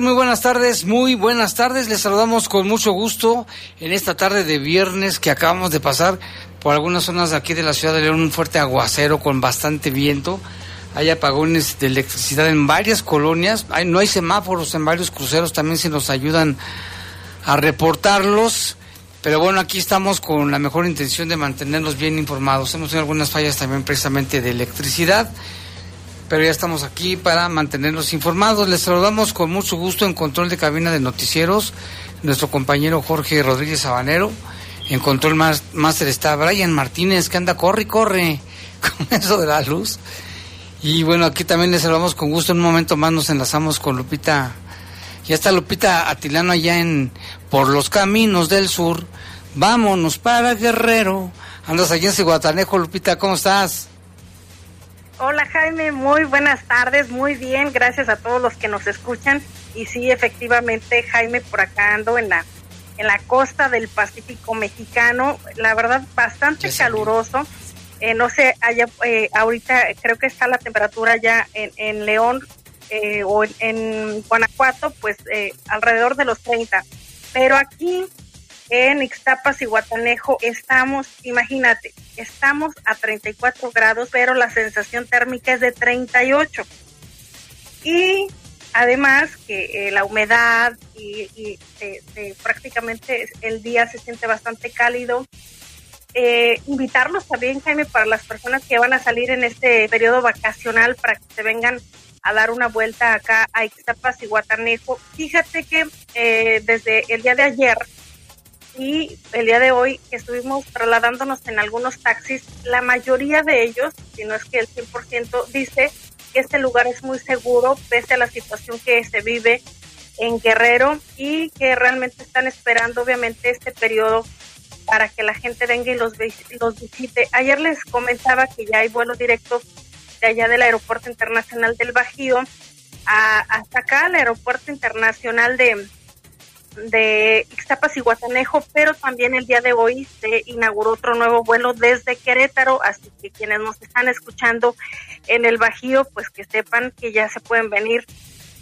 Muy buenas tardes, muy buenas tardes. Les saludamos con mucho gusto en esta tarde de viernes que acabamos de pasar por algunas zonas aquí de la ciudad de León, un fuerte aguacero con bastante viento. Hay apagones de electricidad en varias colonias. No hay semáforos en varios cruceros, también se nos ayudan a reportarlos. Pero bueno, aquí estamos con la mejor intención de mantenernos bien informados. Hemos tenido algunas fallas también precisamente de electricidad pero ya estamos aquí para mantenernos informados. Les saludamos con mucho gusto en control de cabina de noticieros, nuestro compañero Jorge Rodríguez Sabanero. En control máster está Brian Martínez, que anda, corre y corre con eso de la luz. Y bueno, aquí también les saludamos con gusto. En un momento más nos enlazamos con Lupita. Ya está Lupita Atilano allá en por los caminos del sur. Vámonos para Guerrero. Andas allá en Ciguatanejo, Lupita, ¿cómo estás? Hola Jaime, muy buenas tardes, muy bien, gracias a todos los que nos escuchan. Y sí, efectivamente, Jaime, por acá ando en la, en la costa del Pacífico mexicano, la verdad bastante caluroso. Eh, no sé, allá, eh, ahorita creo que está la temperatura ya en, en León eh, o en, Guanajuato, pues eh, alrededor de los 30. Pero aquí en Ixtapas y Guatanejo estamos, imagínate, estamos a 34 grados, pero la sensación térmica es de 38. Y además que la humedad y, prácticamente el día se siente bastante cálido eh, invitarlos también, Jaime, para las personas que van a salir en este periodo vacacional para que se vengan a dar una vuelta acá a Ixtapas y Guatanejo. Fíjate que eh, desde el día de ayer y el día de hoy estuvimos trasladándonos en algunos taxis, la mayoría de ellos, si no es que el 100%, dice que este lugar es muy seguro pese a la situación que se vive en Guerrero y que realmente están esperando obviamente este periodo para que la gente venga y los, los visite. Ayer les comentaba que ya hay vuelo directo de allá del Aeropuerto Internacional del Bajío a, hasta acá, al Aeropuerto Internacional de, de Ixtapas y Guatanejo, pero también el día de hoy se inauguró otro nuevo vuelo desde Querétaro, así que quienes nos están escuchando en el Bajío, pues que sepan que ya se pueden venir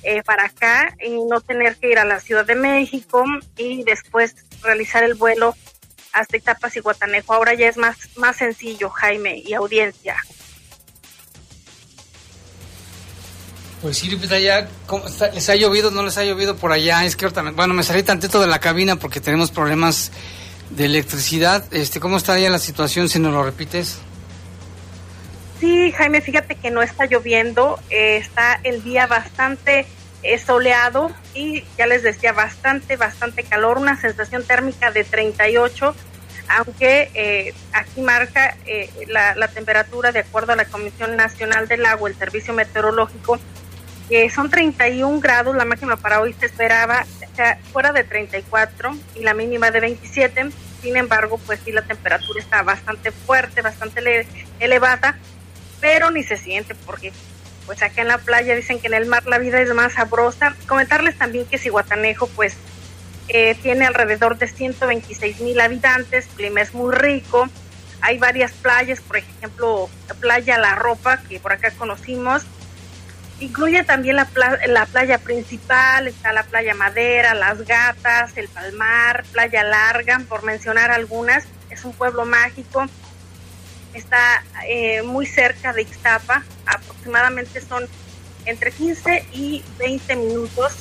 eh, para acá y no tener que ir a la Ciudad de México y después realizar el vuelo hasta Itapas y Guatanejo. Ahora ya es más, más sencillo, Jaime, y audiencia. Pues sí, Lupita, ya, ¿les ha llovido no les ha llovido por allá? Es que ahorita, bueno, me salí tantito de la cabina porque tenemos problemas de electricidad. Este, ¿Cómo está ya la situación, si nos lo repites? Sí, Jaime, fíjate que no está lloviendo, eh, está el día bastante eh, soleado y ya les decía, bastante, bastante calor, una sensación térmica de 38, aunque eh, aquí marca eh, la, la, temperatura de acuerdo a la Comisión Nacional del Agua, el Servicio Meteorológico, son 31 grados, la máxima para hoy se esperaba fuera de 34 y la mínima de 27, sin embargo, pues sí, la temperatura está bastante fuerte, bastante elevada, pero ni se siente porque pues acá en la playa dicen que en el mar la vida es más sabrosa. Comentarles también que Cihuatanejo pues eh, tiene alrededor de 126 mil habitantes, clima es muy rico, hay varias playas, por ejemplo, la playa La Ropa, que por acá conocimos, incluye también la, la playa principal, está la playa Madera, Las Gatas, el Palmar, Playa Larga, por mencionar algunas, es un pueblo mágico, está eh, muy cerca de Ixtapa, aproximadamente son entre 15 y 20 minutos.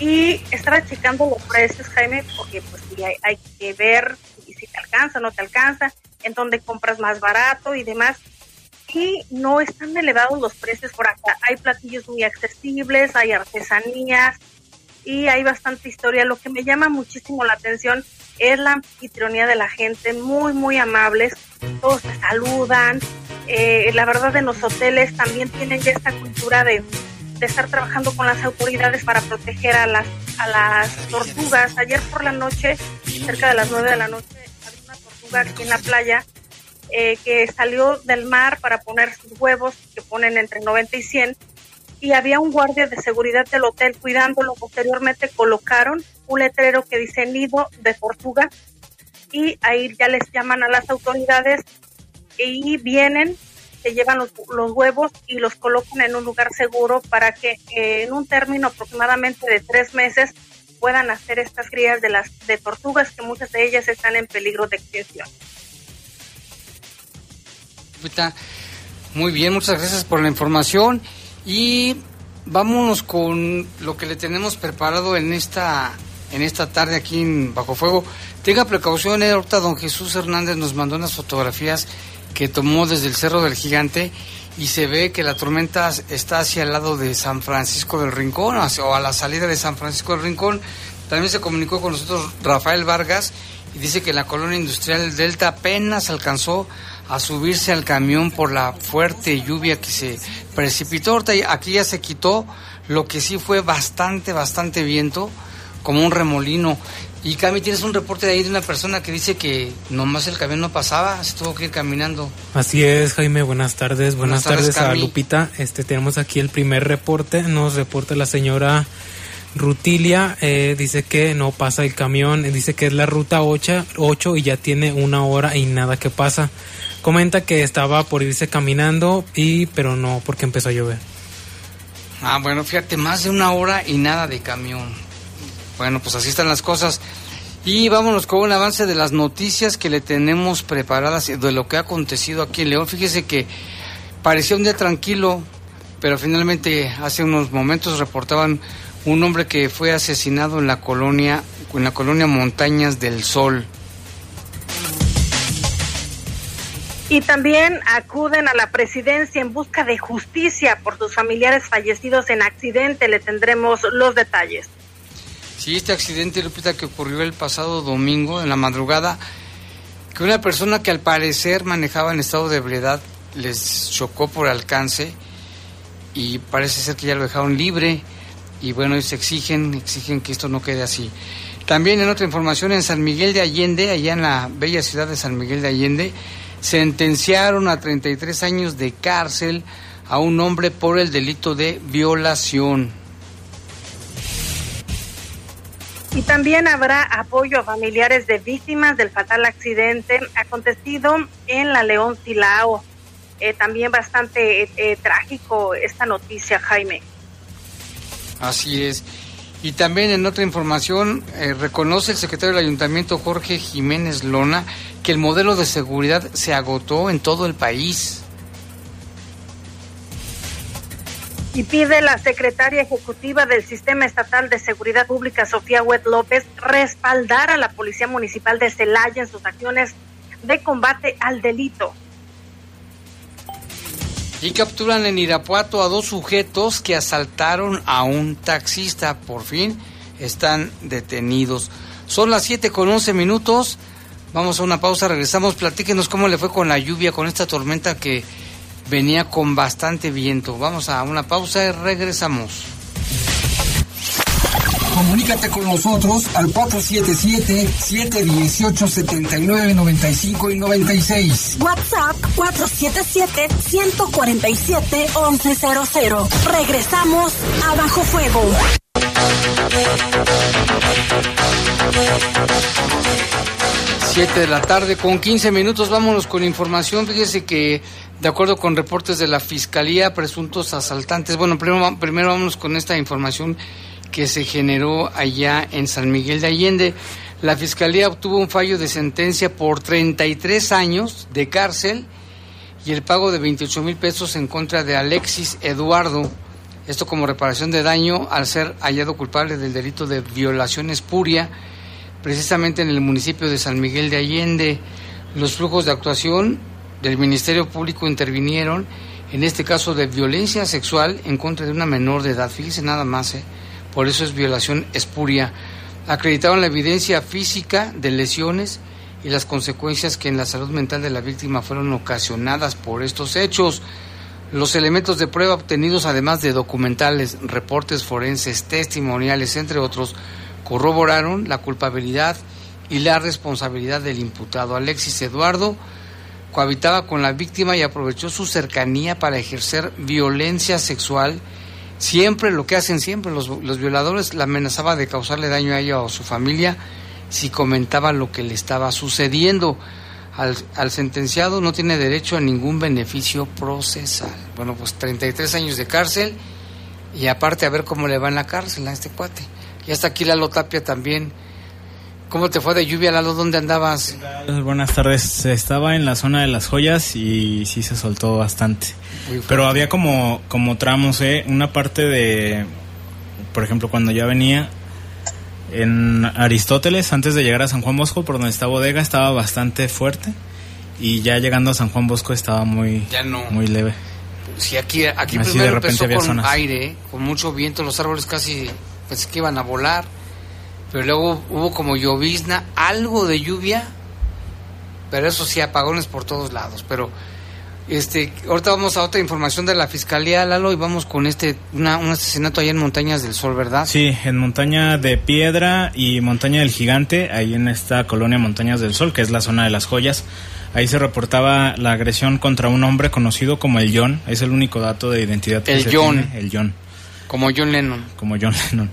Y estaba checando los precios, Jaime, porque pues hay, hay que ver si te alcanza, no te alcanza, en dónde compras más barato y demás. Y no están elevados los precios por acá. Hay platillos muy accesibles, hay artesanías y hay bastante historia. Lo que me llama muchísimo la atención es la anfitrionía de la gente, muy, muy amables, todos se saludan. Eh, la verdad, en los hoteles también tienen ya esta cultura de, estar trabajando con las autoridades para proteger a las, a las tortugas. Ayer por la noche, cerca de las nueve de la noche, había una tortuga aquí en la playa eh, que salió del mar para poner sus huevos, que ponen entre 90 y 100, y había un guardia de seguridad del hotel cuidándolo. Posteriormente colocaron un letrero que dice nido de tortuga y ahí ya les llaman a las autoridades y vienen, se llevan los, huevos y los colocan en un lugar seguro para que eh, en un término aproximadamente de tres meses puedan hacer estas crías de las de tortugas que muchas de ellas están en peligro de extinción. Muy bien, muchas gracias por la información y vámonos con lo que le tenemos preparado en esta en esta tarde aquí en Bajo Fuego. Tenga precaución, eh, ahorita don Jesús Hernández nos mandó unas fotografías que tomó desde el Cerro del Gigante y se ve que la tormenta está hacia el lado de San Francisco del Rincón o a la salida de San Francisco del Rincón. También se comunicó con nosotros Rafael Vargas y dice que la colonia industrial Delta apenas alcanzó a subirse al camión por la fuerte lluvia que se precipitó. Aquí ya se quitó, lo que sí fue bastante, bastante viento como un remolino. Y Cami, tienes un reporte de ahí de una persona que dice que nomás el camión no pasaba, se tuvo que ir caminando. Así es, Jaime, buenas tardes. Buenas, tardes, a Lupita. Este, tenemos aquí el primer reporte, nos reporta la señora Rutilia, eh, dice que no pasa el camión, dice que es la ruta 8, 8 y ya tiene una hora y nada que pasa. Comenta que estaba por irse caminando y pero no porque empezó a llover. Ah, bueno, fíjate, más de una hora y nada de camión. Bueno, pues así están las cosas. Y vámonos con un avance de las noticias que le tenemos preparadas de lo que ha acontecido aquí en León. Fíjese que parecía un día tranquilo, pero finalmente hace unos momentos reportaban un hombre que fue asesinado en la colonia, en la colonia Montañas del Sol. Y también acuden a la presidencia en busca de justicia por sus familiares fallecidos en accidente. Le tendremos los detalles. Sí, este accidente, Lupita, que ocurrió el pasado domingo en la madrugada, que una persona que al parecer manejaba en estado de ebriedad les chocó por alcance y parece ser que ya lo dejaron libre y bueno, ellos exigen, exigen que esto no quede así. También en otra información, en San Miguel de Allende, allá en la bella ciudad de San Miguel de Allende, sentenciaron a 33 años de cárcel a un hombre por el delito de violación. Y también habrá apoyo a familiares de víctimas del fatal accidente acontecido en la León Silao. Eh, también bastante eh, eh, trágico esta noticia, Jaime. Así es. Y también en otra información, reconoce el secretario del ayuntamiento Jorge Jiménez Lona que el modelo de seguridad se agotó en todo el país. Y pide la secretaria ejecutiva del Sistema Estatal de Seguridad Pública, Sofía Huet López, respaldar a la Policía Municipal de Celaya en sus acciones de combate al delito. Y capturan en Irapuato a dos sujetos que asaltaron a un taxista. Por fin están detenidos. Son las 7 con 11 minutos. Vamos a una pausa, regresamos. Platíquenos cómo le fue con la lluvia, con esta tormenta que venía con bastante viento. Vamos a una pausa y regresamos. Comunícate con nosotros al 477-718-7995 y 96. WhatsApp 477-147-1100. Regresamos a Bajo Fuego. 7 de la tarde con 15 minutos. Vámonos con información. Fíjese que, de acuerdo con reportes de la Fiscalía, presuntos asaltantes. Bueno, primero, primero vámonos con esta información que se generó allá en San Miguel de Allende. La Fiscalía obtuvo un fallo de sentencia por 33 años de cárcel y el pago de 28 mil pesos en contra de Alexis Eduardo. Esto como reparación de daño al ser hallado culpable del delito de violación espuria, precisamente en el municipio de San Miguel de Allende. Los flujos de actuación del Ministerio Público intervinieron en este caso de violencia sexual en contra de una menor de edad. Fíjese nada más, ¿eh? Por eso es violación espuria. Acreditaron la evidencia física de lesiones y las consecuencias que en la salud mental de la víctima fueron ocasionadas por estos hechos. Los elementos de prueba obtenidos, además de documentales, reportes forenses, testimoniales, entre otros, corroboraron la culpabilidad y la responsabilidad del imputado. Alexis Eduardo cohabitaba con la víctima y aprovechó su cercanía para ejercer violencia sexual Siempre lo que hacen siempre los, los violadores la amenazaba de causarle daño a ella o a su familia si comentaba lo que le estaba sucediendo. Al, al, sentenciado no tiene derecho a ningún beneficio procesal. Bueno, pues 33 años de cárcel y aparte a ver cómo le va en la cárcel a este cuate. Y hasta aquí Lalo Tapia también. ¿Cómo te fue de lluvia, Lalo? ¿Dónde andabas? Buenas tardes. Estaba en la zona de las joyas y sí se soltó bastante. Pero había como, como tramos, ¿eh? Una parte de, por ejemplo, cuando ya venía en Aristóteles, antes de llegar a San Juan Bosco, por donde está bodega, estaba bastante fuerte. Y ya llegando a San Juan Bosco estaba muy, muy leve. Sí, aquí, aquí primero empezó con aire, con mucho viento, los árboles casi pensé que iban a volar. Pero luego hubo como llovizna, algo de lluvia, pero eso sí, apagones por todos lados. Pero este, ahorita vamos a otra información de la Fiscalía, Lalo, y vamos con este, una, un asesinato allá en Montañas del Sol, ¿verdad? Sí, en Montaña de Piedra y Montaña del Gigante, ahí en esta colonia Montañas del Sol, que es la zona de las joyas. Ahí se reportaba la agresión contra un hombre conocido como el John, es el único dato de identidad que el John. el John. Como John Lennon. Como John Lennon.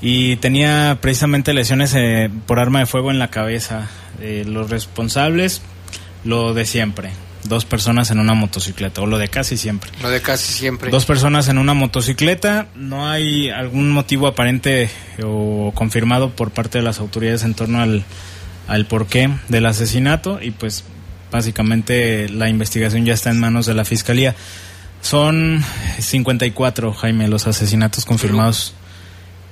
Y tenía precisamente lesiones eh, por arma de fuego en la cabeza. Eh, los responsables, lo de siempre dos personas en una motocicleta, o lo de casi siempre. Lo de casi siempre. Dos personas en una motocicleta, no hay algún motivo aparente o confirmado por parte de las autoridades en torno al, al porqué del asesinato y pues básicamente la investigación ya está en manos de la Fiscalía. Son 54, Jaime, los asesinatos confirmados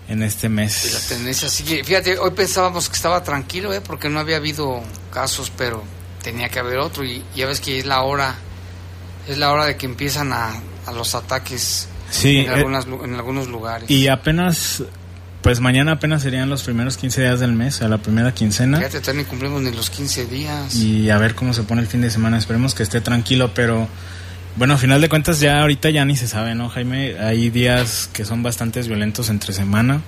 en este mes. la tendencia sigue. Fíjate, hoy pensábamos que estaba tranquilo, ¿eh? porque no había habido casos, pero tenía que haber otro. Y ya ves que es la hora, es la hora de que empiezan a, los ataques sí, en, eh, en algunos lugares. Y apenas, pues mañana apenas serían los primeros 15 días del mes, a la primera quincena. Fíjate, todavía ni cumplimos ni los 15 días. Y a ver cómo se pone el fin de semana. Esperemos que esté tranquilo, pero bueno, a final de cuentas ya ahorita ya ni se sabe, ¿no, Jaime? Hay días que son bastante violentos entre semana.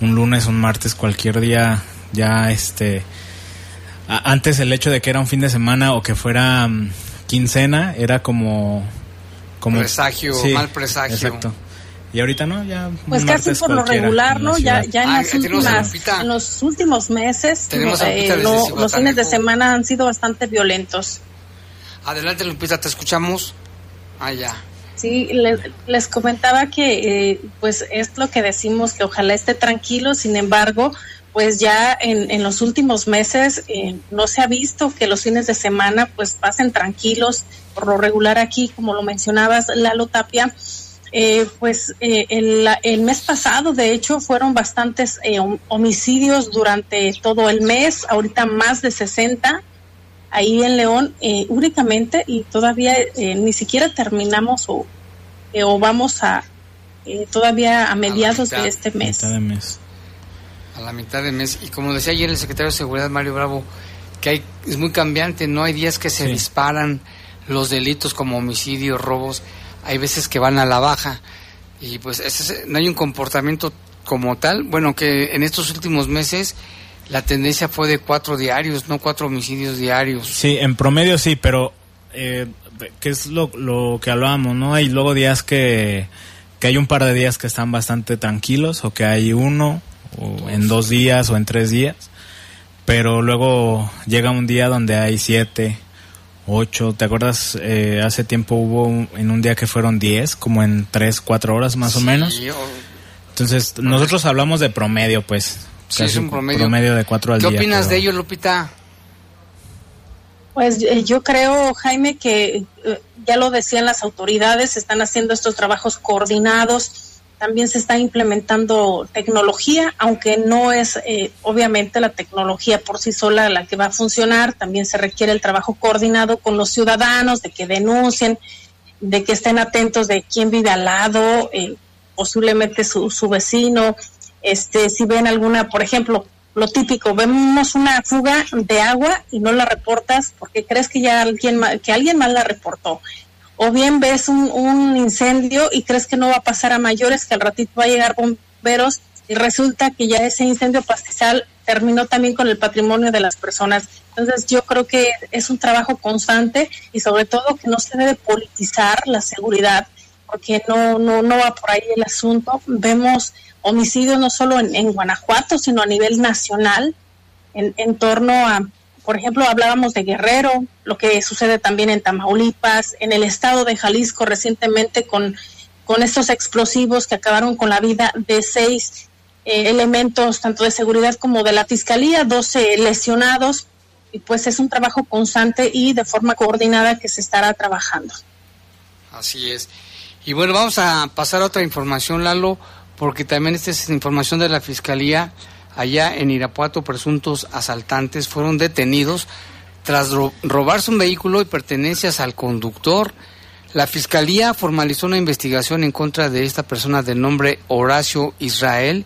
Un lunes, un martes, cualquier día ya este... antes el hecho de que era un fin de semana o que fuera mm, quincena era como... como presagio, mal presagio. Exacto. Y ahorita no, ya. Pues casi por lo regular, ¿no? Ya, ya en, las últimas, en los últimos meses, eh, los fines de semana han sido bastante violentos. Adelante, Lupita, te escuchamos. Ah, ya. Sí, les, comentaba que eh, pues es lo que decimos, que ojalá esté tranquilo, sin embargo, pues ya en, en los últimos meses eh, no se ha visto que los fines de semana pues pasen tranquilos, por lo regular aquí, como lo mencionabas, Lalo Tapia, eh, pues el, el, mes pasado, de hecho, fueron bastantes homicidios durante todo el mes, ahorita más de 60 ahí en León eh, únicamente y todavía eh, ni siquiera terminamos o, eh, o vamos a todavía a mediados de este mes. de mes. A la mitad de mes. Y como decía ayer el secretario de Seguridad, Mario Bravo, que hay, es muy cambiante, no hay días que se disparan los delitos como homicidios, robos, hay veces que van a la baja. Y pues ese, no hay un comportamiento como tal. Bueno, que en estos últimos meses la tendencia fue de cuatro diarios, no cuatro homicidios diarios. Sí, en promedio sí, pero eh, que es lo, lo que hablábamos, ¿no? Hay luego días que, que hay un par de días que están bastante tranquilos o que hay uno o en dos días o en tres días, pero luego llega un día donde hay siete, ocho, ¿te acuerdas? Eh, hace tiempo hubo en un día que fueron diez, como en tres, cuatro horas más o menos. Entonces, nosotros hablamos de promedio, pues. Sí, es un promedio. de cuatro al ¿Qué opinas de ello, Lupita? Pues eh, yo creo, Jaime, que eh, ya lo decían las autoridades, se están haciendo estos trabajos coordinados, también se está implementando tecnología, aunque no es eh, obviamente la tecnología por sí sola la que va a funcionar, también se requiere el trabajo coordinado con los ciudadanos, de que denuncien, de que estén atentos de quién vive al lado, posiblemente su, su vecino, este, si ven alguna, por ejemplo, lo típico, vemos una fuga de agua y no la reportas porque crees que ya alguien, que alguien más la reportó. O bien ves un, un incendio y crees que no va a pasar a mayores, que al ratito va a llegar bomberos y resulta que ya ese incendio pastizal terminó también con el patrimonio de las personas. Entonces yo creo que es un trabajo constante y sobre todo que no se debe politizar la seguridad porque no, no, no va por ahí el asunto. Vemos homicidios no solo en, Guanajuato, sino a nivel nacional, en, en, torno a, por ejemplo, hablábamos de Guerrero, lo que sucede también en Tamaulipas, en el estado de Jalisco recientemente con, con estos explosivos que acabaron con la vida de seis eh, elementos, tanto de seguridad como de la Fiscalía, 12 lesionados, y pues es un trabajo constante y de forma coordinada que se estará trabajando. Así es. Y bueno, vamos a pasar a otra información, Lalo porque también esta es información de la Fiscalía, allá en Irapuato presuntos asaltantes fueron detenidos tras robarse un vehículo y pertenencias al conductor. La Fiscalía formalizó una investigación en contra de esta persona de nombre Horacio Israel,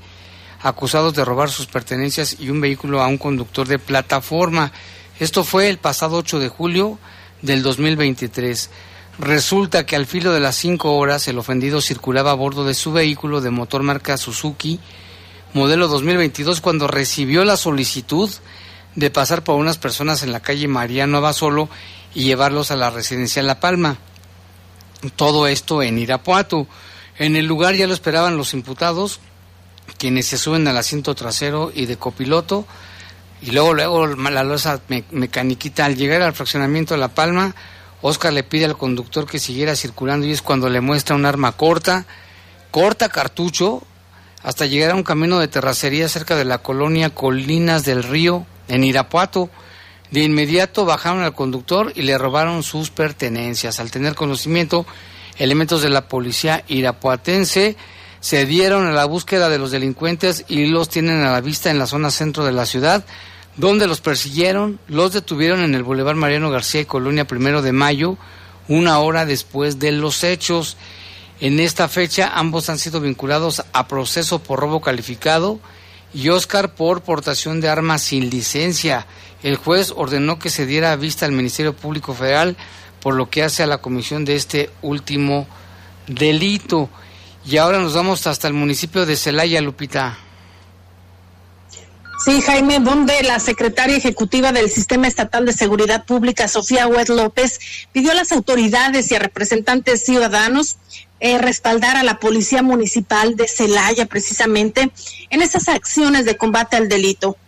acusado de robar sus pertenencias y un vehículo a un conductor de plataforma. Esto fue el pasado 8 de julio del 2023. Resulta que al filo de las cinco horas el ofendido circulaba a bordo de su vehículo de motor marca Suzuki, modelo 2022, cuando recibió la solicitud de pasar por unas personas en la calle Mariano Abasolo y llevarlos a la residencia La Palma. Todo esto en Irapuato. En el lugar ya lo esperaban los imputados, quienes se suben al asiento trasero y de copiloto, y luego, luego la losa mecaniquita al llegar al fraccionamiento de La Palma, Oscar le pide al conductor que siguiera circulando y es cuando le muestra un arma corta, corta cartucho, hasta llegar a un camino de terracería cerca de la colonia Colinas del Río, en Irapuato. De inmediato bajaron al conductor y le robaron sus pertenencias. Al tener conocimiento, elementos de la policía irapuatense se dieron a la búsqueda de los delincuentes y los tienen a la vista en la zona centro de la ciudad, donde los persiguieron, los detuvieron en el Boulevard Mariano García y Colonia Primero de Mayo, una hora después de los hechos. En esta fecha ambos han sido vinculados a proceso por robo calificado y Oscar por portación de armas sin licencia. El juez ordenó que se diera vista al Ministerio Público Federal por lo que hace a la comisión de este último delito. Y ahora nos vamos hasta el municipio de Celaya, Lupita. Sí, Jaime, donde la secretaria ejecutiva del Sistema Estatal de Seguridad Pública, Sofía Huet López, pidió a las autoridades y a representantes ciudadanos eh, respaldar a la Policía Municipal de Celaya precisamente en esas acciones de combate al delito.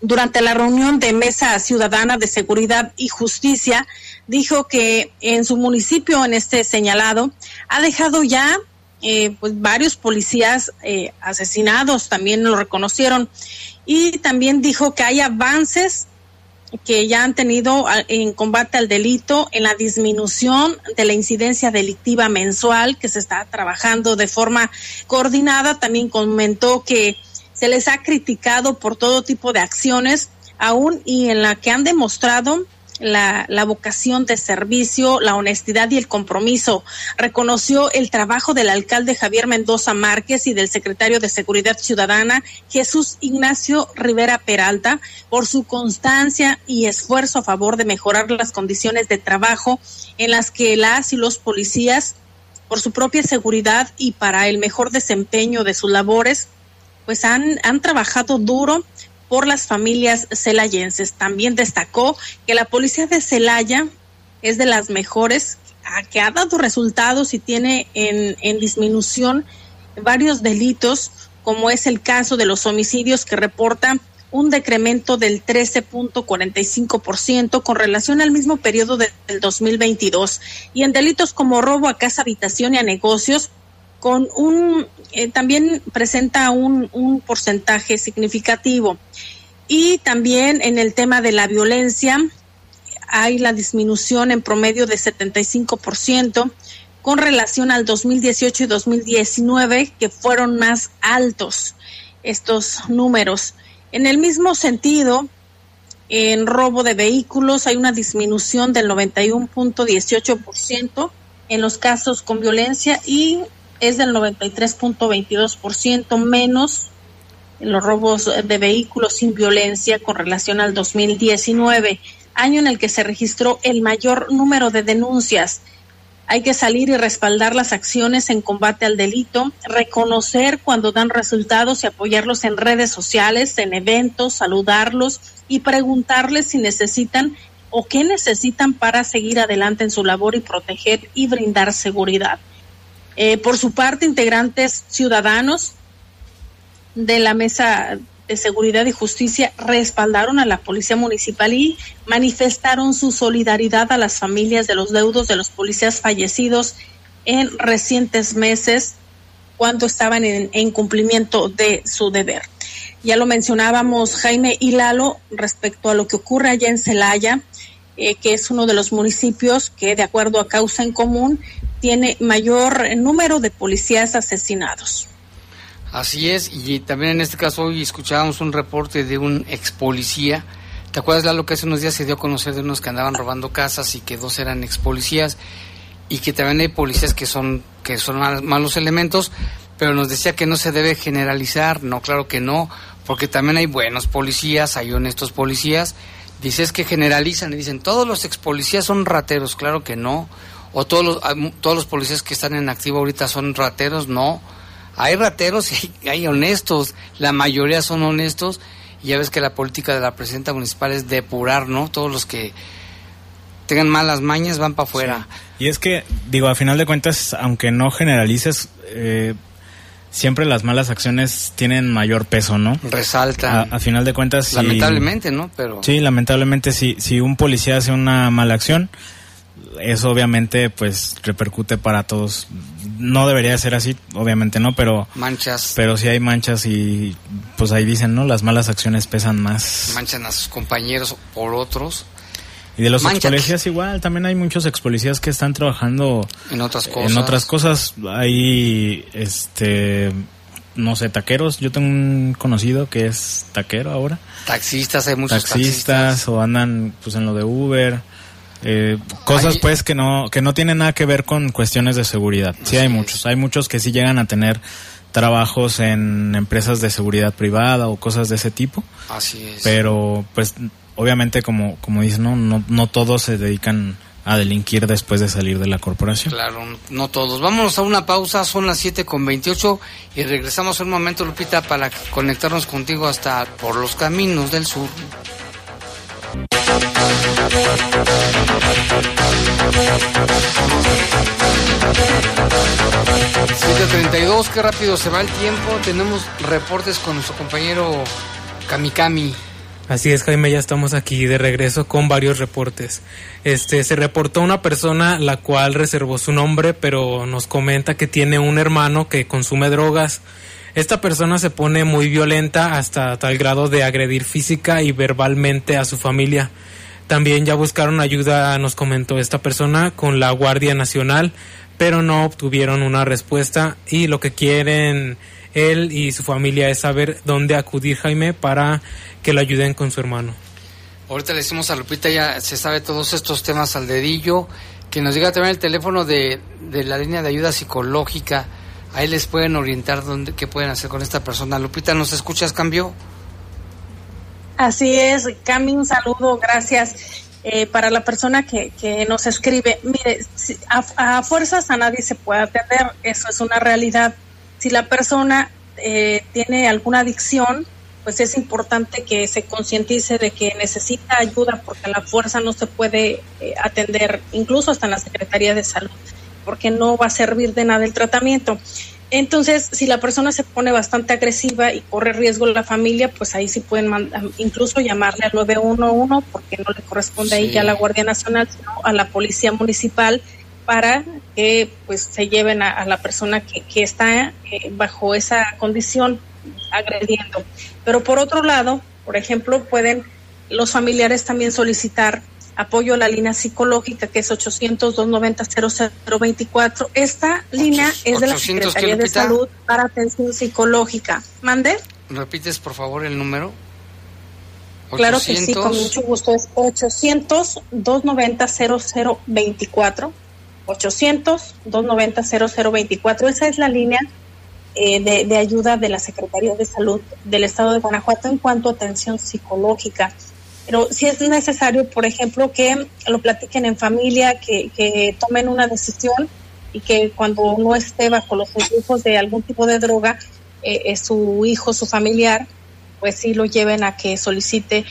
Durante la reunión de Mesa Ciudadana de Seguridad y Justicia, dijo que en su municipio, en este señalado, ha dejado ya eh, pues varios policías eh, asesinados, también lo reconocieron, y también dijo que hay avances que ya han tenido en combate al delito, en la disminución de la incidencia delictiva mensual que se está trabajando de forma coordinada. También comentó que se les ha criticado por todo tipo de acciones aún y en la que han demostrado la, la, vocación de servicio, la honestidad y el compromiso. Reconoció el trabajo del alcalde Javier Mendoza Márquez y del secretario de Seguridad Ciudadana Jesús Ignacio Rivera Peralta por su constancia y esfuerzo a favor de mejorar las condiciones de trabajo en las que las y los policías, por su propia seguridad y para el mejor desempeño de sus labores, pues han, han trabajado duro por las familias celayenses. También destacó que la policía de Celaya es de las mejores, que ha dado resultados y tiene en, disminución varios delitos, como es el caso de los homicidios que reporta un decremento del 13.45% con relación al mismo periodo del 2022. Y en delitos como robo a casa, habitación y a negocios, con un eh, también presenta un, un porcentaje significativo. Y también en el tema de la violencia hay la disminución en promedio de 75% con relación al 2018 y 2019, que fueron más altos estos números. En el mismo sentido, en robo de vehículos hay una disminución del 91.18% en los casos con violencia y es del 93.22% menos en los robos de vehículos sin violencia con relación al 2019, año en el que se registró el mayor número de denuncias. Hay que salir y respaldar las acciones en combate al delito, reconocer cuando dan resultados y apoyarlos en redes sociales, en eventos, saludarlos y preguntarles si necesitan o qué necesitan para seguir adelante en su labor y proteger y brindar seguridad. Eh, por su parte, integrantes ciudadanos de la Mesa de Seguridad y Justicia respaldaron a la Policía Municipal y manifestaron su solidaridad a las familias de los deudos de los policías fallecidos en recientes meses cuando estaban en, cumplimiento de su deber. Ya lo mencionábamos Jaime y Lalo respecto a lo que ocurre allá en Celaya, eh, que es uno de los municipios que, de acuerdo a causa en común, tiene mayor número de policías asesinados. Así es, y también en este caso hoy escuchábamos un reporte de un ex policía. ¿Te acuerdas, lo que hace unos días se dio a conocer de unos que andaban robando casas y que dos eran ex policías? Y que también hay policías que son, que son malos elementos, pero nos decía que no se debe generalizar. No, claro que no, porque también hay buenos policías, hay honestos policías. Dices que generalizan y dicen, todos los ex policías son rateros. Claro que no o todos los, todos los policías que están en activo ahorita son rateros, no. Hay rateros y hay, honestos, la mayoría son honestos y ya ves que la política de la presidenta municipal es depurar, ¿no? Todos los que tengan malas mañas van para afuera. Y es que, digo, a final de cuentas, aunque no generalices, eh, siempre las malas acciones tienen mayor peso, ¿no? Resalta. A, final de cuentas. Lamentablemente, ¿no? Pero. Sí, lamentablemente, si, si un policía hace una mala acción, eso obviamente pues repercute para todos. No debería ser así, obviamente no, pero manchas. Pero si hay manchas y pues ahí dicen, ¿no? Las malas acciones pesan más. Manchan a sus compañeros por otros. Y de los ex policías igual, también hay muchos ex policías que están trabajando en otras cosas. En otras cosas hay este no sé, taqueros. Yo tengo un conocido que es taquero ahora. Taxistas, hay muchos taxistas. taxistas. o andan pues en lo de Uber. Eh, cosas pues que no que no tienen nada que ver con cuestiones de seguridad. Sí hay muchos, hay muchos que sí llegan a tener trabajos en empresas de seguridad privada o cosas de ese tipo. Así es. Pero pues obviamente como como dices, no no no todos se dedican a delinquir después de salir de la corporación. Claro, no todos. Vámonos a una pausa, son las 7 con 28 y regresamos un momento, Lupita, para conectarnos contigo hasta por los caminos del sur. 7.32, qué rápido se va el tiempo. Tenemos reportes con nuestro compañero Kamikami. Así es, Jaime, ya estamos aquí de regreso con varios reportes. Este, se reportó una persona la cual reservó su nombre, pero nos comenta que tiene un hermano que consume drogas. Esta persona se pone muy violenta hasta tal grado de agredir física y verbalmente a su familia. También ya buscaron ayuda, nos comentó esta persona, con la Guardia Nacional, pero no obtuvieron una respuesta y lo que quieren él y su familia es saber dónde acudir Jaime para que lo ayuden con su hermano. Ahorita le decimos a Lupita, ya se sabe todos estos temas al dedillo, que nos diga también el teléfono de, de la línea de ayuda psicológica, ahí les pueden orientar dónde, qué pueden hacer con esta persona. Lupita, ¿nos escuchas, cambio? Así es, Cami, un saludo, gracias. Eh, para la persona que, que nos escribe, mire, a, a, fuerzas a nadie se puede atender, eso es una realidad. Si la persona eh, tiene alguna adicción, pues es importante que se concientice de que necesita ayuda porque a la fuerza no se puede eh, atender, incluso hasta en la Secretaría de Salud, porque no va a servir de nada el tratamiento. Entonces, si la persona se pone bastante agresiva y corre riesgo la familia, pues ahí sí pueden incluso llamarle al 911 porque no le corresponde ahí ya a la Guardia Nacional, sino a la Policía Municipal para que pues se lleven a, la persona que, que está eh, bajo esa condición agrediendo. Pero por otro lado, por ejemplo, pueden los familiares también solicitar apoyo a la línea psicológica que es 800-290-0024. Esta línea es de la Secretaría de Salud para atención psicológica. ¿Mande? ¿Repites, por favor, el número? Claro que sí, con mucho gusto. Es 800-290-0024. 800-290-0024. Esa es la línea eh, de, de, ayuda de la Secretaría de Salud del Estado de Guanajuato en cuanto a atención psicológica pero si es necesario, por ejemplo, que lo platiquen en familia, que, tomen una decisión y que cuando no esté bajo los influjos de algún tipo de droga, eh, su hijo, su familiar, pues sí lo lleven a que solicite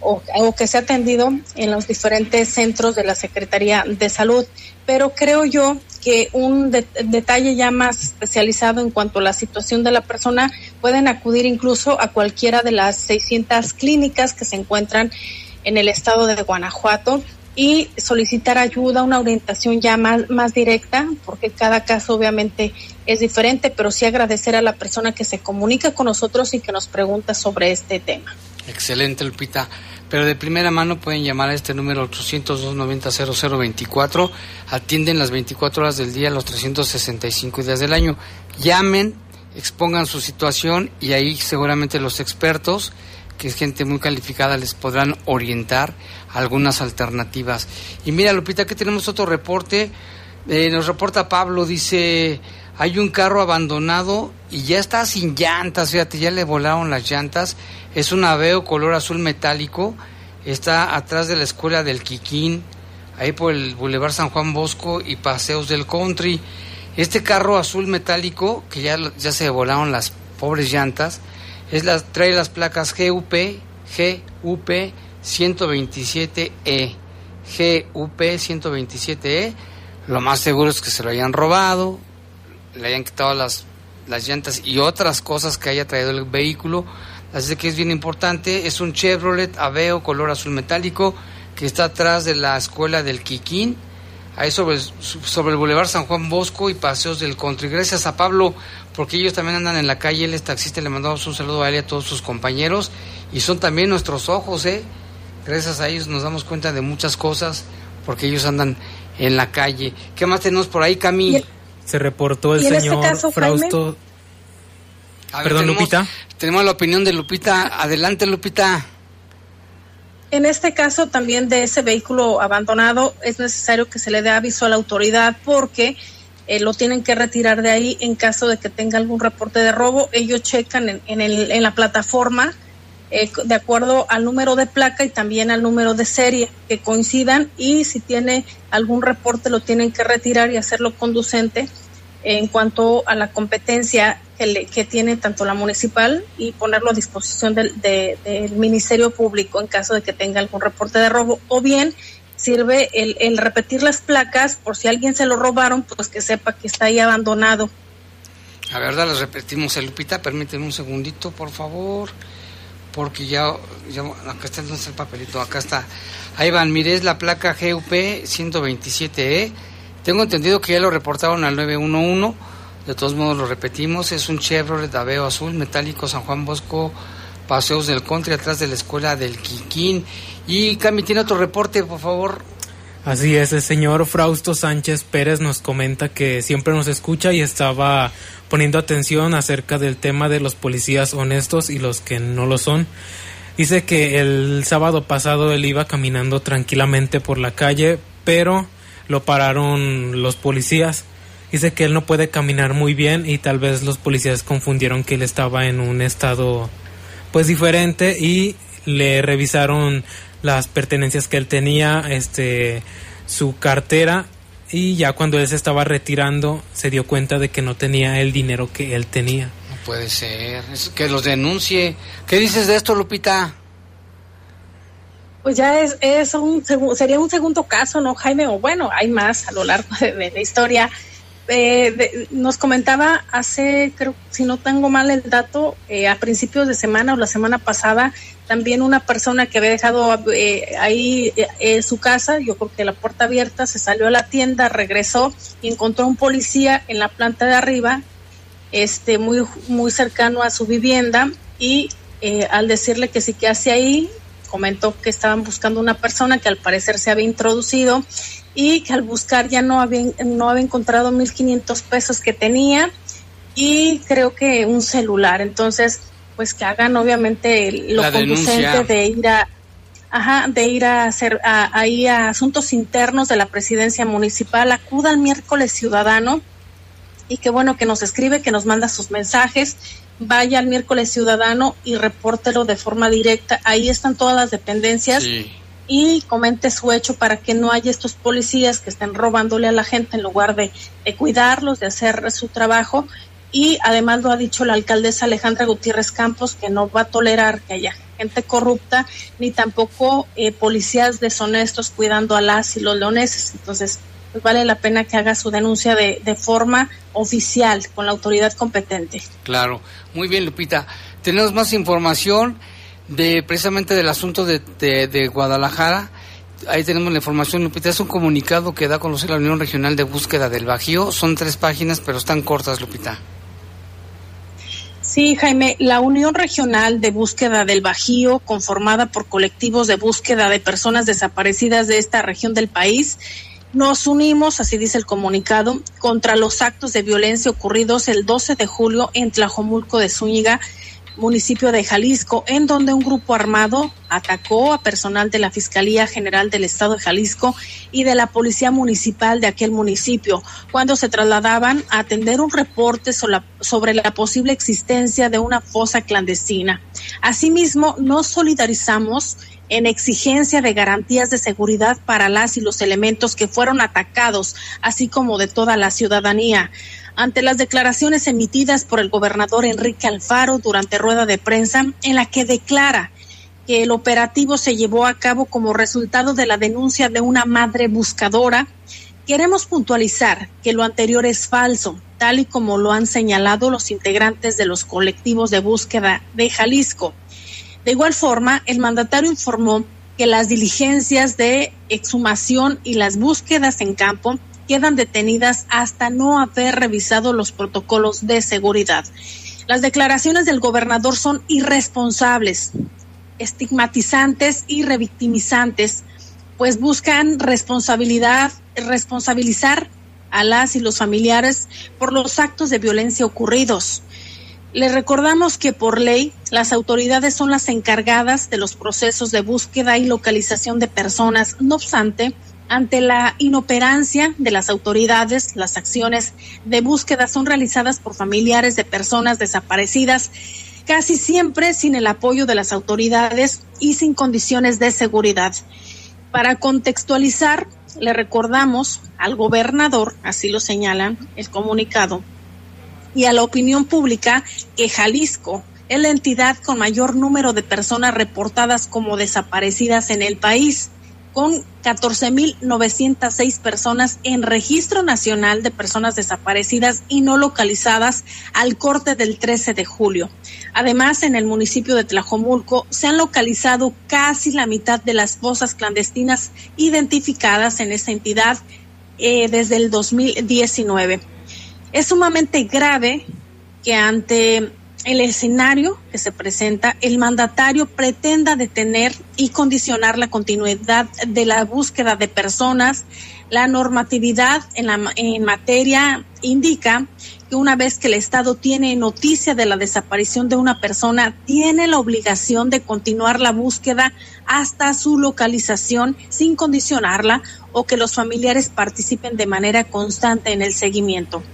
o, que sea atendido en los diferentes centros de la Secretaría de Salud. Pero creo yo que un detalle ya más especializado en cuanto a la situación de la persona, pueden acudir incluso a cualquiera de las 600 clínicas que se encuentran en el estado de Guanajuato y solicitar ayuda, una orientación ya más, más directa, porque cada caso obviamente es diferente, pero sí agradecer a la persona que se comunica con nosotros y que nos pregunta sobre este tema. Excelente, Lupita pero de primera mano pueden llamar a este número 800-290-0024. Atienden las 24 horas del día, los 365 días del año. Llamen, expongan su situación y ahí seguramente los expertos, que es gente muy calificada, les podrán orientar algunas alternativas. Y mira, Lupita, que tenemos otro reporte. Eh, nos reporta Pablo, dice, hay un carro abandonado y ya está sin llantas, fíjate, ya le volaron las llantas es un Aveo color azul metálico. Está atrás de la escuela del Quiquín, ahí por el Boulevard San Juan Bosco y Paseos del Country. Este carro azul metálico, que ya, ya se volaron las pobres llantas, es la, trae las placas GUP, GUP 127E. GUP 127E. Lo más seguro es que se lo hayan robado, le hayan quitado las, las llantas y otras cosas que haya traído el vehículo así que es bien importante. Es un Chevrolet Aveo color azul metálico que está atrás de la escuela del Quiquín. ahí sobre, sobre el Boulevard San Juan Bosco y Paseos del Country. Gracias a Pablo, porque ellos también andan en la calle, él es taxista, le mandamos un saludo a él y a todos sus compañeros, y son también nuestros ojos, ¿eh? Gracias a ellos nos damos cuenta de muchas cosas, porque ellos andan en la calle. ¿Qué más tenemos por ahí, Cami? Se reportó el este señor Frausto. Perdón, Lupita. Tenemos la opinión de Lupita. Adelante, Lupita. En este caso también de ese vehículo abandonado es necesario que se le dé aviso a la autoridad porque eh, lo tienen que retirar de ahí en caso de que tenga algún reporte de robo. Ellos checan en, en, el, en la plataforma eh, de acuerdo al número de placa y también al número de serie que coincidan y si tiene algún reporte lo tienen que retirar y hacerlo conducente en cuanto a la competencia que, que tiene tanto la municipal y ponerlo a disposición del, del, Ministerio Público en caso de que tenga algún reporte de robo o bien sirve el, el repetir las placas por si alguien se lo robaron pues que sepa que está ahí abandonado. La verdad, las repetimos, Lupita, permíteme un segundito, por favor porque ya, acá está el papelito, acá está. Ahí van, mire, es la placa GUP 127E. Tengo entendido que ya lo reportaron al 911, de todos modos lo repetimos, es un Chevrolet Aveo azul metálico San Juan Bosco, Paseos del Country, atrás de la escuela del Quiquín. Y Cami, tiene otro reporte, por favor. Así es, el señor Frausto Sánchez Pérez nos comenta que siempre nos escucha y estaba poniendo atención acerca del tema de los policías honestos y los que no lo son. Dice que el sábado pasado él iba caminando tranquilamente por la calle, pero lo pararon los policías. Dice que él no puede caminar muy bien y tal vez los policías confundieron que él estaba en un estado pues diferente y le revisaron las pertenencias que él tenía, este, su cartera y ya cuando él se estaba retirando se dio cuenta de que no tenía el dinero que él tenía. No puede ser, es que los denuncie. ¿Qué dices de esto, Lupita? Pues ya es, es un sería un segundo caso, ¿no, Jaime? O bueno, hay más a lo largo de la historia eh, nos comentaba hace, creo, si no tengo mal el dato, eh, a principios de semana o la semana pasada, también una persona que había dejado eh, ahí eh, su casa, yo creo que la puerta abierta, se salió a la tienda, regresó y encontró un policía en la planta de arriba, este, muy, muy cercano a su vivienda y al decirle que sí que hace ahí, comentó que estaban buscando una persona que al parecer se había introducido y que al buscar ya no había, no había encontrado 1.500 pesos que tenía y creo que un celular. Entonces, pues que hagan obviamente lo conducente de ir a ajá, de ir a hacer a, ahí a asuntos internos de la presidencia municipal, acuda el miércoles ciudadano y qué bueno que nos escribe, que nos manda sus mensajes, vaya al miércoles ciudadano y repórtelo de forma directa. Ahí están todas las dependencias. Sí y comente su hecho para que no haya estos policías que estén robándole a la gente en lugar de, cuidarlos, de hacer su trabajo. Y además lo ha dicho la alcaldesa Alejandra Gutiérrez Campos, que no va a tolerar que haya gente corrupta, ni tampoco eh, policías deshonestos cuidando a las y los leoneses. Entonces, pues vale la pena que haga su denuncia de, de forma oficial con la autoridad competente. Claro, muy bien, Lupita. Tenemos más información de precisamente del asunto de, de, Guadalajara. Ahí tenemos la información, Lupita. Es un comunicado que da a conocer la Unión Regional de Búsqueda del Bajío. Son tres páginas, pero están cortas, Lupita. Sí, Jaime, la Unión Regional de Búsqueda del Bajío, conformada por colectivos de búsqueda de personas desaparecidas de esta región del país, nos unimos, así dice el comunicado, contra los actos de violencia ocurridos el 12 de julio en Tlajomulco de Zúñiga, municipio de Jalisco, en donde un grupo armado atacó a personal de la Fiscalía General del Estado de Jalisco y de la Policía Municipal de aquel municipio, cuando se trasladaban a atender un reporte sobre la posible existencia de una fosa clandestina. Asimismo, nos solidarizamos en exigencia de garantías de seguridad para las y los elementos que fueron atacados, así como de toda la ciudadanía ante las declaraciones emitidas por el gobernador Enrique Alfaro durante rueda de prensa en la que declara que el operativo se llevó a cabo como resultado de la denuncia de una madre buscadora. Queremos puntualizar que lo anterior es falso, tal y como lo han señalado los integrantes de los colectivos de búsqueda de Jalisco. De igual forma, el mandatario informó que las diligencias de exhumación y las búsquedas en campo quedan detenidas hasta no haber revisado los protocolos de seguridad. Las declaraciones del gobernador son irresponsables, estigmatizantes y revictimizantes, pues buscan responsabilidad, responsabilizar a las y los familiares por los actos de violencia ocurridos. Les recordamos que por ley las autoridades son las encargadas de los procesos de búsqueda y localización de personas. No obstante, ante la inoperancia de las autoridades, las acciones de búsqueda son realizadas por familiares de personas desaparecidas, casi siempre sin el apoyo de las autoridades y sin condiciones de seguridad. Para contextualizar, le recordamos al gobernador, así lo señalan el comunicado, y a la opinión pública que Jalisco es la entidad con mayor número de personas reportadas como desaparecidas en el país, con 14.906 personas en registro nacional de personas desaparecidas y no localizadas al corte del 13 de julio. Además, en el municipio de Tlajomulco se han localizado casi la mitad de las fosas clandestinas identificadas en esa entidad eh, desde el 2019. Es sumamente grave que ante el escenario que se presenta, el mandatario pretenda detener y condicionar la continuidad de la búsqueda de personas. La normatividad en, la, en materia indica que una vez que el Estado tiene noticia de la desaparición de una persona, tiene la obligación de continuar la búsqueda hasta su localización sin condicionarla o que los familiares participen de manera constante en el seguimiento.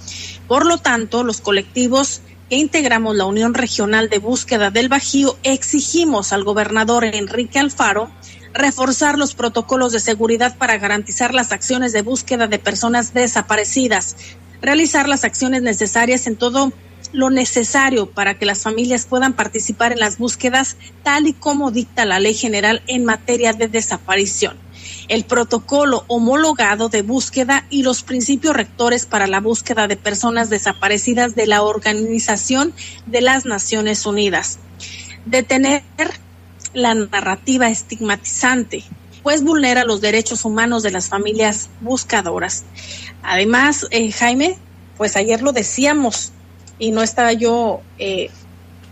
Por lo tanto, los colectivos que integramos la Unión Regional de Búsqueda del Bajío exigimos al gobernador Enrique Alfaro reforzar los protocolos de seguridad para garantizar las acciones de búsqueda de personas desaparecidas, realizar las acciones necesarias en todo lo necesario para que las familias puedan participar en las búsquedas tal y como dicta la ley general en materia de desaparición el protocolo homologado de búsqueda y los principios rectores para la búsqueda de personas desaparecidas de la Organización de las Naciones Unidas. Detener la narrativa estigmatizante, pues vulnera los derechos humanos de las familias buscadoras. Además, eh, Jaime, pues ayer lo decíamos y no estaba yo eh,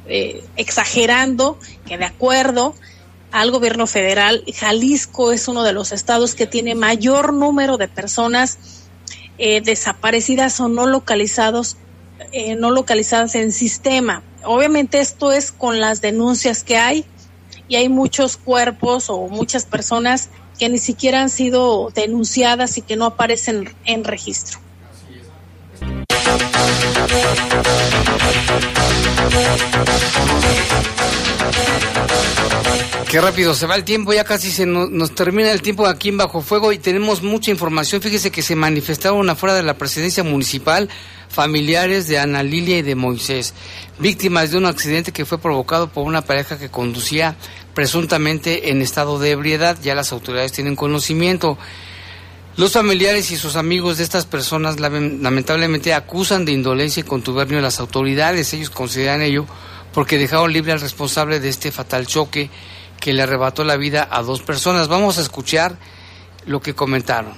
eh, exagerando que de acuerdo al gobierno federal. Jalisco es uno de los estados que tiene mayor número de personas eh, desaparecidas o no localizados, eh, no localizadas en sistema. Obviamente esto es con las denuncias que hay y hay muchos cuerpos o muchas personas que ni siquiera han sido denunciadas y que no aparecen en registro. Qué rápido se va el tiempo, ya casi se nos, termina el tiempo aquí en Bajo Fuego y tenemos mucha información. Fíjese que se manifestaron afuera de la presidencia municipal familiares de Ana Lilia y de Moisés, víctimas de un accidente que fue provocado por una pareja que conducía presuntamente en estado de ebriedad. Ya las autoridades tienen conocimiento. Los familiares y sus amigos de estas personas lamentablemente acusan de indolencia y contubernio a las autoridades. Ellos consideran ello porque dejaron libre al responsable de este fatal choque que le arrebató la vida a dos personas. Vamos a escuchar lo que comentaron.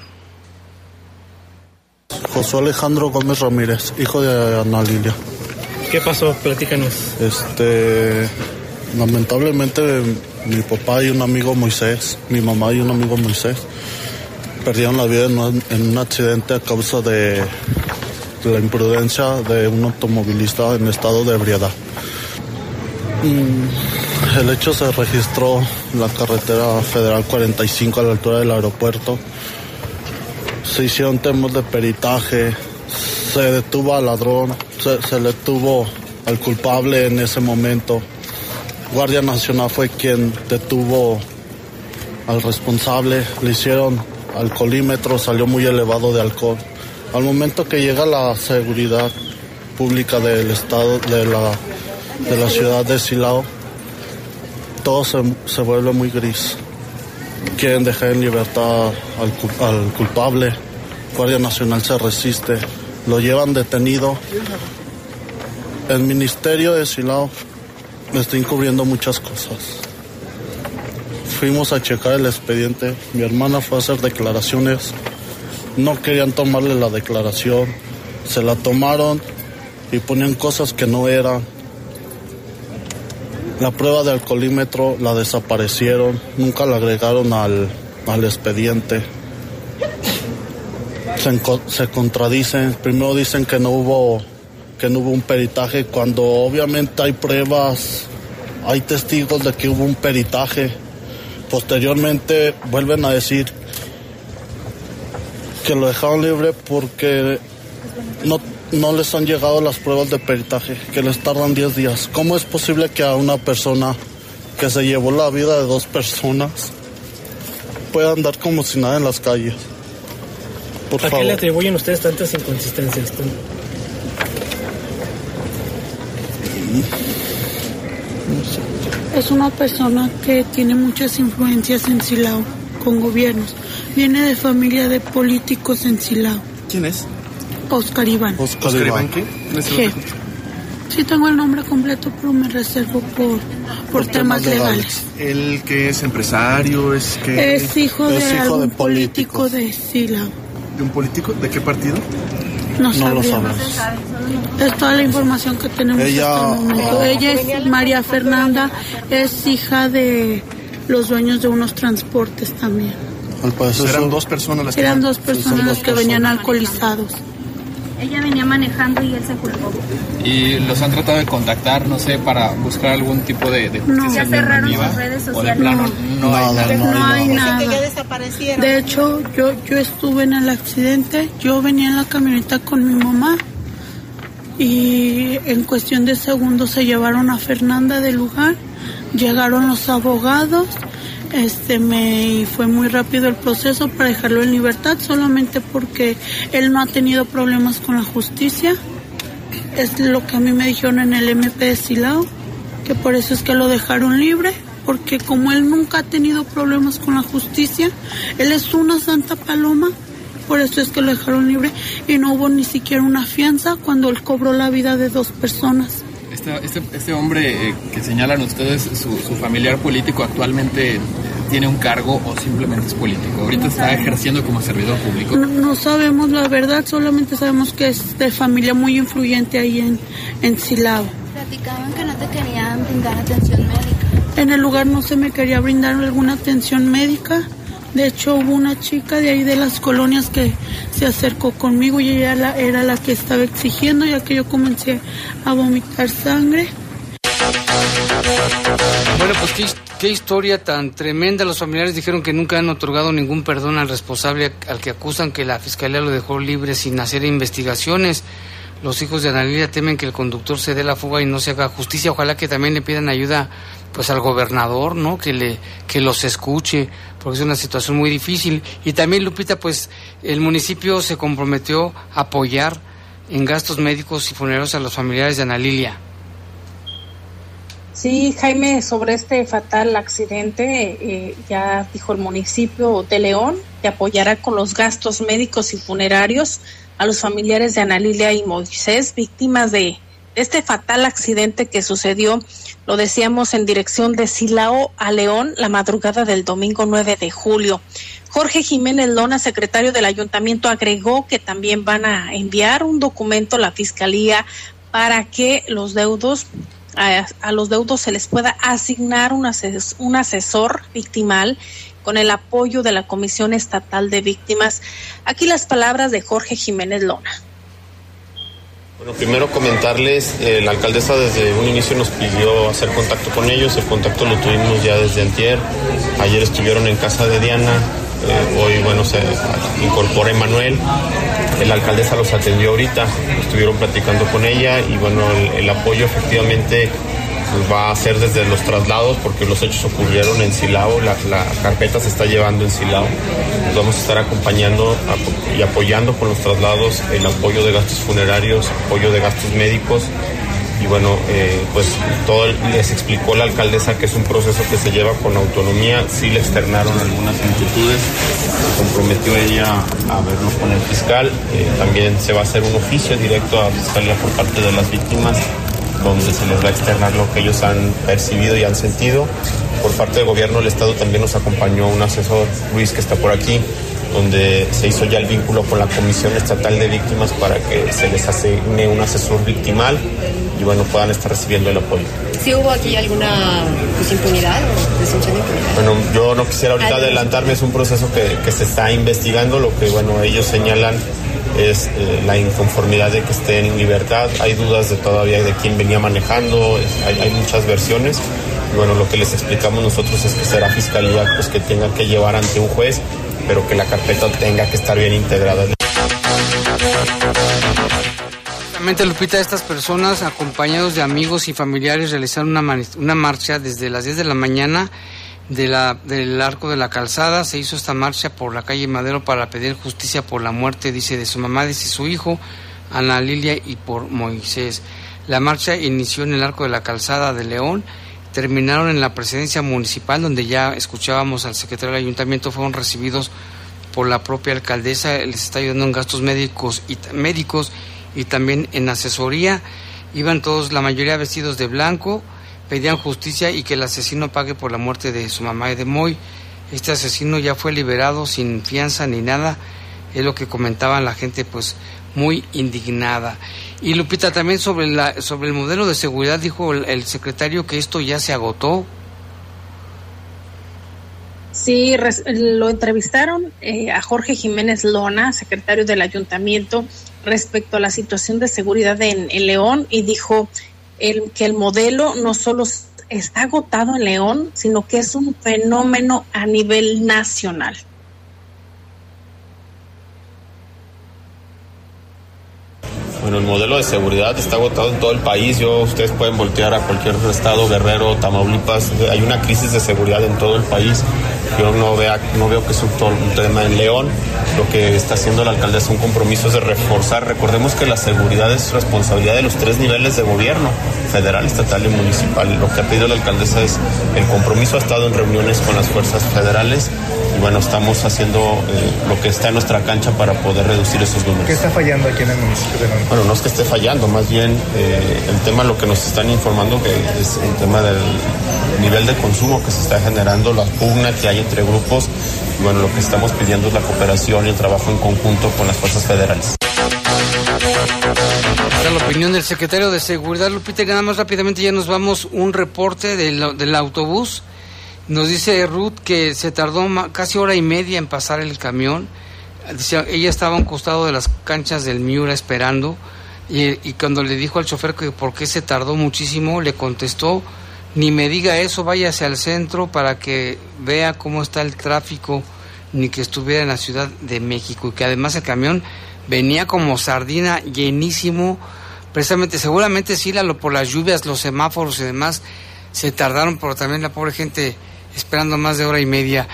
José Alejandro Gómez Ramírez, hijo de Ana Lilia. ¿Qué pasó? Platícanos. Este, lamentablemente mi papá y un amigo Moisés, mi mamá y un amigo Moisés, perdieron la vida en un, accidente a causa de la imprudencia de un automovilista en estado de ebriedad. El hecho se registró en la carretera federal 45 a la altura del aeropuerto. Se hicieron temas de peritaje, se detuvo al ladrón, se, se le detuvo al culpable en ese momento. Guardia Nacional fue quien detuvo al responsable, le hicieron alcoholímetro, salió muy elevado de alcohol. Al momento que llega la seguridad pública del estado, de la de la ciudad de Silao, todo se, vuelve muy gris. Quieren dejar en libertad al, al culpable, Guardia Nacional se resiste, lo llevan detenido. El Ministerio de Silao está encubriendo muchas cosas. fuimos a checar el expediente. Mi hermana fue a hacer declaraciones. No querían tomarle la declaración. Se la tomaron y ponían cosas que no eran. La prueba de alcoholímetro la desaparecieron. Nunca la agregaron al, al expediente. Se, se contradicen. Primero dicen que no hubo que no hubo un peritaje cuando obviamente hay pruebas, hay testigos de que hubo un peritaje. Posteriormente vuelven a decir que lo dejaron libre porque no, no les han llegado las pruebas de peritaje, que les tardan 10 días. ¿Cómo es posible que a una persona que se llevó la vida de dos personas pueda andar como si nada en las calles? Por ¿A qué le atribuyen ustedes tantas inconsistencias? Es una persona que tiene muchas influencias en Silao con gobiernos. Viene de familia de políticos en Silao. ¿Quién es? Oscar Iván. ¿Oscar, Iván qué? Sí tengo el nombre completo, pero me reservo por, por, temas, legales. ¿Él que es empresario? ¿Es que Es hijo de algún político de Silao. ¿De un político? ¿De qué partido? No, no lo sabemos. Es toda la información que tenemos Ella, Ella es María Fernanda, es hija de los dueños de unos transportes también. Al parecer eran dos personas las que Eran dos personas las que venían alcoholizados. Ella venía manejando y él se culpó. ¿Y los han tratado de contactar, no sé, para buscar algún tipo de, de justicia no. Ya cerraron sus redes sociales. Plano no hay nada. No, hay nada. De hecho, yo, yo estuve en el accidente, yo venía en la camioneta con mi mamá y en cuestión de segundos se llevaron a Fernanda del lugar, llegaron los abogados, este me fue muy rápido el proceso para dejarlo en libertad solamente porque él no ha tenido problemas con la justicia. Es lo que a mí me dijeron en el MP de Silao, que por eso es que lo dejaron libre, porque como él nunca ha tenido problemas con la justicia, él es una santa paloma, por eso es que lo dejaron libre y no hubo ni siquiera una fianza cuando él cobró la vida de dos personas. Este, este, este hombre eh, que señalan ustedes, su, familiar político actualmente tiene un cargo o simplemente es político? Ahorita está ejerciendo como servidor público. No, sabemos la verdad, solamente sabemos que es de familia muy influyente ahí en, en Silao. Platicaban que no te querían brindar atención médica. En el lugar no se me quería brindar alguna atención médica. De hecho, hubo una chica de ahí de las colonias que se acercó conmigo y ella era la que estaba exigiendo, ya que yo comencé a vomitar sangre. Bueno, pues qué, historia tan tremenda. Los familiares dijeron que nunca han otorgado ningún perdón al responsable al que acusan que la fiscalía lo dejó libre sin hacer investigaciones. Los hijos de Analia temen que el conductor se dé la fuga y no se haga justicia. Ojalá que también le pidan ayuda pues al gobernador, ¿no? Que le que los escuche, porque es una situación muy difícil. Y también Lupita, pues el municipio se comprometió a apoyar en gastos médicos y funerarios a los familiares de Ana Lilia. Sí, Jaime, sobre este fatal accidente, eh, ya dijo el municipio de León que apoyará con los gastos médicos y funerarios a los familiares de Ana Lilia y Moisés, víctimas de este fatal accidente que sucedió, lo decíamos, en dirección de Silao a León la madrugada del domingo 9 de julio. Jorge Jiménez Lona, secretario del ayuntamiento, agregó que también van a enviar un documento a la fiscalía para que los deudos a, los deudos se les pueda asignar un, un asesor victimal con el apoyo de la Comisión Estatal de Víctimas. Aquí las palabras de Jorge Jiménez Lona. Bueno, primero comentarles, eh, la alcaldesa desde un inicio nos pidió hacer contacto con ellos, el contacto lo tuvimos ya desde antier, ayer estuvieron en casa de Diana, eh, hoy bueno se incorpora Emanuel, la alcaldesa los atendió ahorita, estuvieron platicando con ella y bueno, el apoyo efectivamente va a ser desde los traslados porque los hechos ocurrieron en Silao, la, carpeta se está llevando en Silao. vamos a estar acompañando y apoyando con los traslados el apoyo de gastos funerarios, apoyo de gastos médicos. Y bueno, eh, pues todo les explicó la alcaldesa que es un proceso que se lleva con autonomía. Sí le externaron algunas inquietudes, se comprometió ella a verlo con el fiscal. Eh, también se va a hacer un oficio directo a la fiscalía por parte de las víctimas donde se les va a externar lo que ellos han percibido y han sentido. por parte del gobierno del estado también nos acompañó un asesor, Luis, que está por aquí, donde se hizo ya el vínculo con la Comisión Estatal de Víctimas para que se les asigne un asesor victimal y bueno, puedan estar recibiendo el apoyo. ¿Sí hubo aquí alguna pues, impunidad o presunción de impunidad? Bueno, yo no quisiera ahorita adelantarme, es un proceso que, que, se está investigando, lo que bueno, ellos señalan es eh, la inconformidad de que esté en libertad, hay dudas de todavía de quién venía manejando, hay, hay muchas versiones. Bueno, lo que les explicamos nosotros es que será fiscalía pues que tenga que llevar ante un juez pero que la carpeta tenga que estar bien integrada. Justamente, Lupita, estas personas, acompañados de amigos y familiares, realizaron una, una marcha desde las 10 de la mañana de la, del arco de la calzada. Se hizo esta marcha por la calle Madero para pedir justicia por la muerte, dice, de su mamá, dice su hijo, Ana Lilia, y por Moisés. La marcha inició en el arco de la calzada de León terminaron en la presidencia municipal, donde ya escuchábamos al secretario del ayuntamiento, fueron recibidos por la propia alcaldesa, les está ayudando en gastos médicos y, médicos y también en asesoría. Iban todos, la mayoría vestidos de blanco, pedían justicia y que el asesino pague por la muerte de su mamá y de Moy. Este asesino ya fue liberado sin fianza ni nada, es lo que comentaban la gente, pues muy indignada. Y Lupita, también sobre, sobre el modelo de seguridad, dijo el, secretario que esto ya se agotó. Sí, lo entrevistaron eh, a Jorge Jiménez Lona, secretario del ayuntamiento, respecto a la situación de seguridad en, León y dijo el, que el modelo no solo está agotado en León, sino que es un fenómeno a nivel nacional. Bueno, el modelo de seguridad está agotado en todo el país. Yo, ustedes pueden voltear a cualquier estado, Guerrero, Tamaulipas. Hay una crisis de seguridad en todo el país. Yo no, vea, no veo que es un, tema en León. Lo que está haciendo la alcaldesa un compromiso de reforzar. Recordemos que la seguridad es responsabilidad de los tres niveles de gobierno, federal, estatal y municipal. Lo que ha pedido la alcaldesa es el compromiso. Ha estado en reuniones con las fuerzas federales bueno, estamos haciendo eh, lo que está en nuestra cancha para poder reducir esos números. ¿Qué está fallando aquí en el municipio de? Bueno, no es que esté fallando, más bien eh, el tema, lo que nos están informando, que es el tema del nivel de consumo que se está generando, la pugna que hay entre grupos. Y bueno, lo que estamos pidiendo es la cooperación y el trabajo en conjunto con las fuerzas federales. la opinión del secretario de Seguridad, Lupita, nada más rápidamente ya nos vamos un reporte del, del autobús nos dice Ruth que se tardó casi hora y media en pasar el camión. Ella estaba a un costado de las canchas del Miura esperando y, cuando le dijo al chofer que por qué se tardó muchísimo, le contestó, ni me diga eso, váyase al centro para que vea cómo está el tráfico, ni que estuviera en la Ciudad de México y que además el camión venía como sardina llenísimo, precisamente, seguramente sí, por las lluvias, los semáforos y demás, se tardaron, pero también la pobre gente esperando más de hora y media.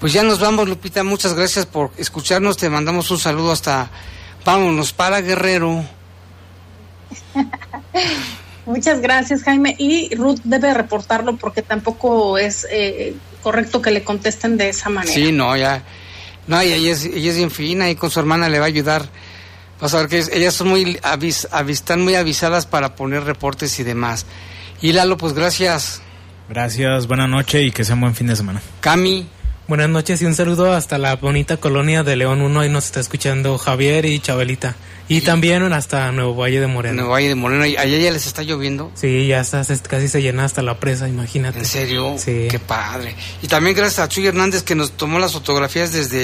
Pues ya nos vamos, Lupita. Muchas gracias por escucharnos. Te mandamos un saludo hasta. Vámonos para Guerrero. Muchas gracias, Jaime. Y Ruth debe reportarlo porque tampoco es eh, correcto que le contesten de esa manera. Sí, no, ya. No, ella es, ella es bien fina y con su hermana le va a ayudar. Vas a ver que ellas son muy avis, están muy avisadas para poner reportes y demás. Y Lalo, pues gracias. Gracias, buena noche y que sea un buen fin de semana. Cami. Buenas noches y un saludo hasta la bonita colonia de León 1. Ahí nos está escuchando Javier y Chabelita. Y también hasta Nuevo Valle de Moreno. Nuevo Valle de Moreno. ¿Y allá ya les está lloviendo? Sí, ya está, casi se llena hasta la presa, imagínate. ¿En serio? Sí. Qué padre. Y también gracias a Chuy Hernández que nos tomó las fotografías desde